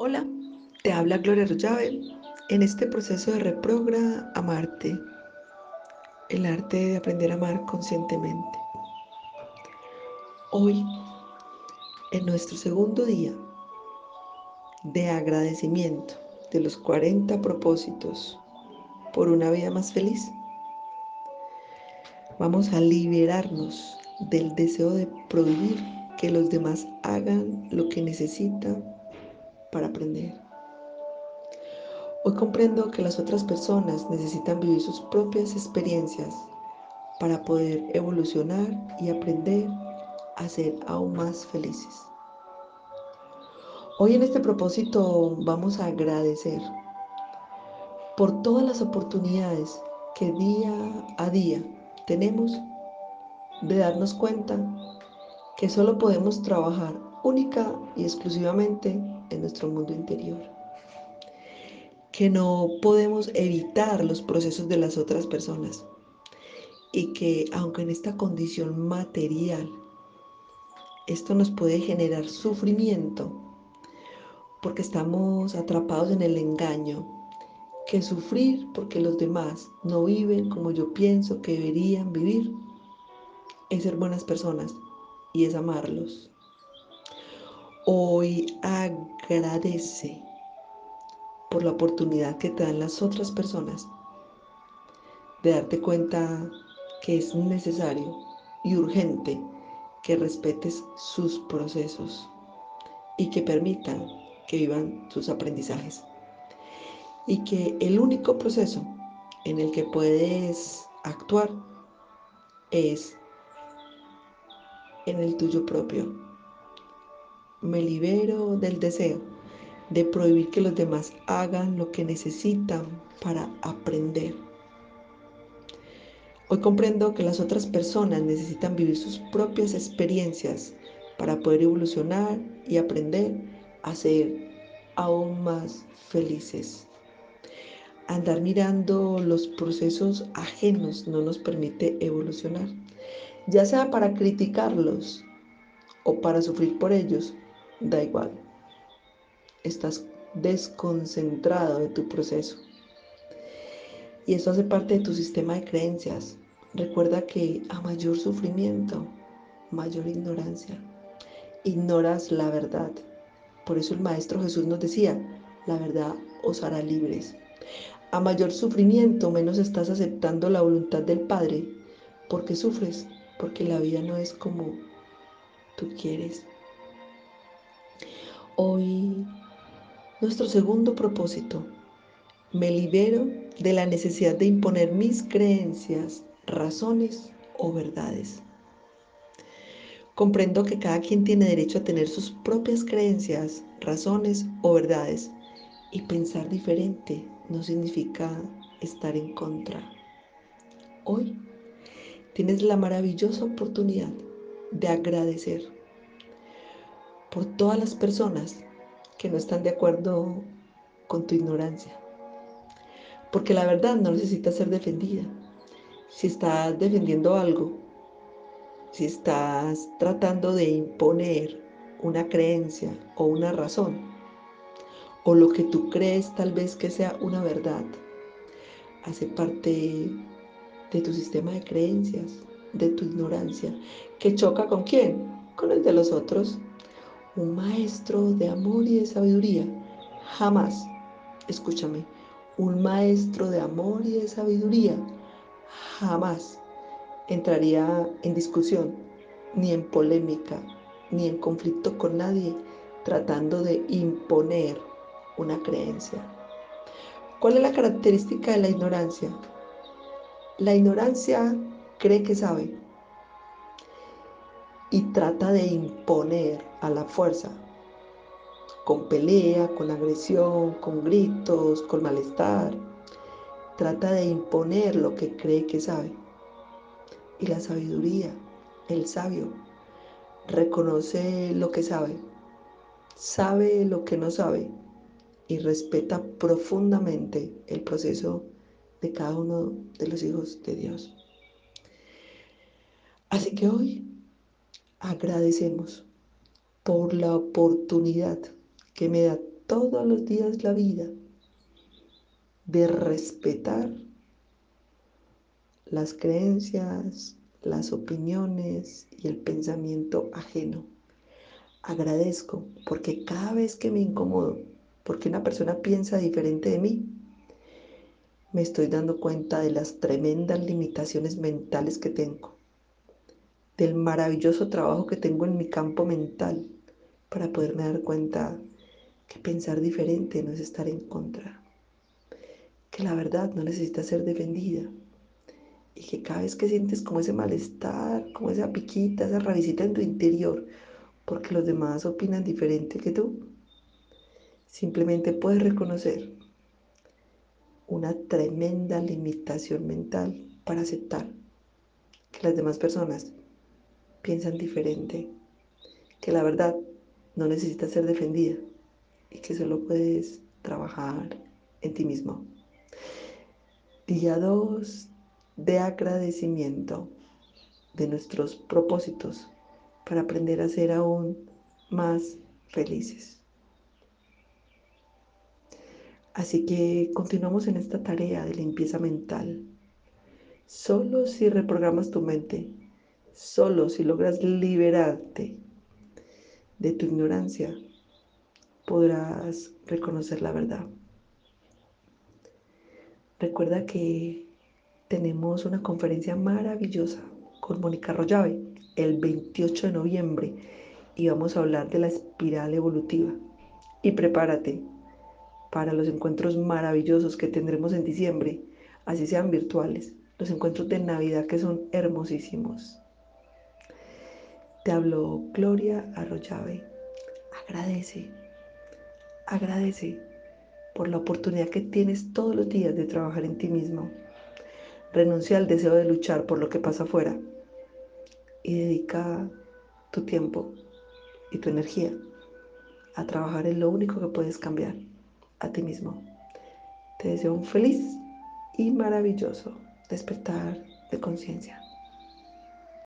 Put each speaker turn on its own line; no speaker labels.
Hola, te habla Gloria Rollave en este proceso de reprogra amarte, el arte de aprender a amar conscientemente. Hoy, en nuestro segundo día de agradecimiento de los 40 propósitos por una vida más feliz, vamos a liberarnos del deseo de prohibir que los demás hagan lo que necesitan para aprender. Hoy comprendo que las otras personas necesitan vivir sus propias experiencias para poder evolucionar y aprender a ser aún más felices. Hoy en este propósito vamos a agradecer por todas las oportunidades que día a día tenemos de darnos cuenta que solo podemos trabajar única y exclusivamente en nuestro mundo interior. Que no podemos evitar los procesos de las otras personas y que aunque en esta condición material esto nos puede generar sufrimiento porque estamos atrapados en el engaño, que sufrir porque los demás no viven como yo pienso que deberían vivir es ser buenas personas y es amarlos. Hoy agradece por la oportunidad que te dan las otras personas de darte cuenta que es necesario y urgente que respetes sus procesos y que permitan que vivan sus aprendizajes. Y que el único proceso en el que puedes actuar es en el tuyo propio me libero del deseo de prohibir que los demás hagan lo que necesitan para aprender. Hoy comprendo que las otras personas necesitan vivir sus propias experiencias para poder evolucionar y aprender a ser aún más felices. Andar mirando los procesos ajenos no nos permite evolucionar, ya sea para criticarlos o para sufrir por ellos da igual. Estás desconcentrado de tu proceso. Y eso hace parte de tu sistema de creencias. Recuerda que a mayor sufrimiento, mayor ignorancia. Ignoras la verdad. Por eso el Maestro Jesús nos decía, la verdad os hará libres. A mayor sufrimiento, menos estás aceptando la voluntad del Padre. porque sufres? Porque la vida no es como tú quieres. Hoy, nuestro segundo propósito, me libero de la necesidad de imponer mis creencias, razones o verdades. Comprendo que cada quien tiene derecho a tener sus propias creencias, razones o verdades y pensar diferente no significa estar en contra. Hoy tienes la maravillosa oportunidad de agradecer por todas las personas que no están de acuerdo con tu ignorancia. Porque la verdad no necesita ser defendida. Si estás defendiendo algo, si estás tratando de imponer una creencia o una razón, o lo que tú crees tal vez que sea una verdad, hace parte de tu sistema de creencias, de tu ignorancia, que choca con quién? Con el de los otros un maestro de amor y de sabiduría, jamás, escúchame, un maestro de amor y de sabiduría jamás entraría en discusión, ni en polémica, ni en conflicto con nadie, tratando de imponer una creencia. ¿Cuál es la característica de la ignorancia? La ignorancia cree que sabe, y trata de imponer a la fuerza, con pelea, con agresión, con gritos, con malestar. Trata de imponer lo que cree que sabe. Y la sabiduría, el sabio, reconoce lo que sabe, sabe lo que no sabe y respeta profundamente el proceso de cada uno de los hijos de Dios. Así que hoy agradecemos por la oportunidad que me da todos los días la vida, de respetar las creencias, las opiniones y el pensamiento ajeno. Agradezco porque cada vez que me incomodo, porque una persona piensa diferente de mí, me estoy dando cuenta de las tremendas limitaciones mentales que tengo, del maravilloso trabajo que tengo en mi campo mental para poderme dar cuenta que pensar diferente no es estar en contra, que la verdad no necesita ser defendida y que cada vez que sientes como ese malestar, como esa piquita, esa rabicita en tu interior, porque los demás opinan diferente que tú, simplemente puedes reconocer una tremenda limitación mental para aceptar que las demás personas piensan diferente, que la verdad no necesita ser defendida y que solo puedes trabajar en ti mismo. Día 2 de agradecimiento de nuestros propósitos para aprender a ser aún más felices. Así que continuamos en esta tarea de limpieza mental. Solo si reprogramas tu mente, solo si logras liberarte de tu ignorancia, podrás reconocer la verdad. Recuerda que tenemos una conferencia maravillosa con Mónica Rollave el 28 de noviembre y vamos a hablar de la espiral evolutiva. Y prepárate, para los encuentros maravillosos que tendremos en diciembre, así sean virtuales, los encuentros de Navidad que son hermosísimos. Te hablo Gloria Arroyave. Agradece, agradece por la oportunidad que tienes todos los días de trabajar en ti mismo. Renuncia al deseo de luchar por lo que pasa afuera y dedica tu tiempo y tu energía a trabajar en lo único que puedes cambiar a ti mismo. Te deseo un feliz y maravilloso despertar de conciencia.